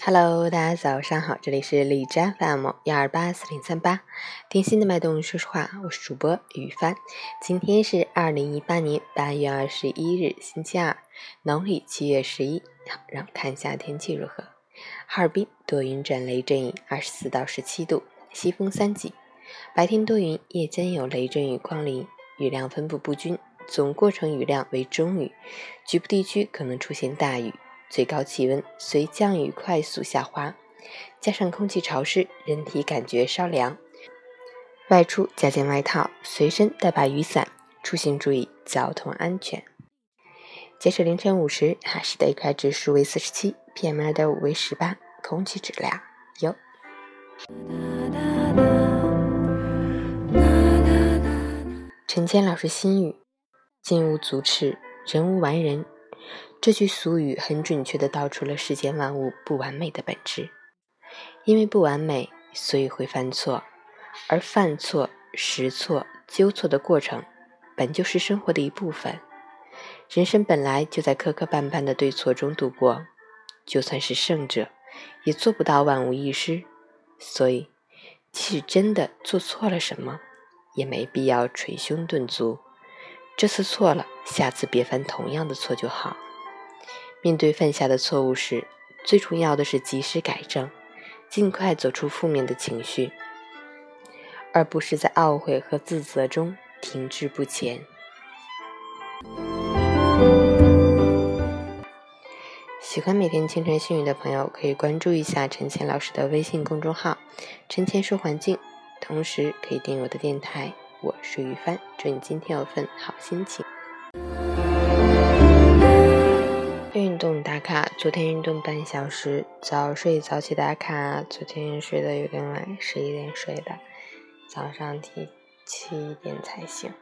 Hello，大家早上好，这里是荔枝 FM 幺二八四零三八，听心的脉动，说实话，我是主播雨帆。今天是二零一八年八月二十一日，星期二，农历七月十一。好，让我们看一下天气如何。哈尔滨多云转雷阵雨，二十四到十七度，西风三级。白天多云，夜间有雷阵雨光临，雨量分布不均，总过程雨量为中雨，局部地区可能出现大雨。最高气温随降雨快速下滑，加上空气潮湿，人体感觉稍凉。外出加件外套，随身带把雨伞，出行注意交通安全。截止凌晨五时，哈市的 AQI 指数为四十七，PM 二点五为十八，空气质量优。陈谦老师心语：金无足赤，人无完人。这句俗语很准确地道出了世间万物不完美的本质。因为不完美，所以会犯错，而犯错、识错、纠错的过程，本就是生活的一部分。人生本来就在磕磕绊绊的对错中度过，就算是圣者，也做不到万无一失。所以，即使真的做错了什么，也没必要捶胸顿足。这次错了，下次别犯同样的错就好。面对犯下的错误时，最重要的是及时改正，尽快走出负面的情绪，而不是在懊悔和自责中停滞不前。喜欢每天清晨幸运的朋友，可以关注一下陈倩老师的微信公众号“陈倩说环境”，同时可以订阅我的电台。我是于帆，祝你今天有份好心情。运动打卡，昨天运动半小时，早睡早起打卡。昨天睡得有点晚，十一点睡的，早上提七点才醒。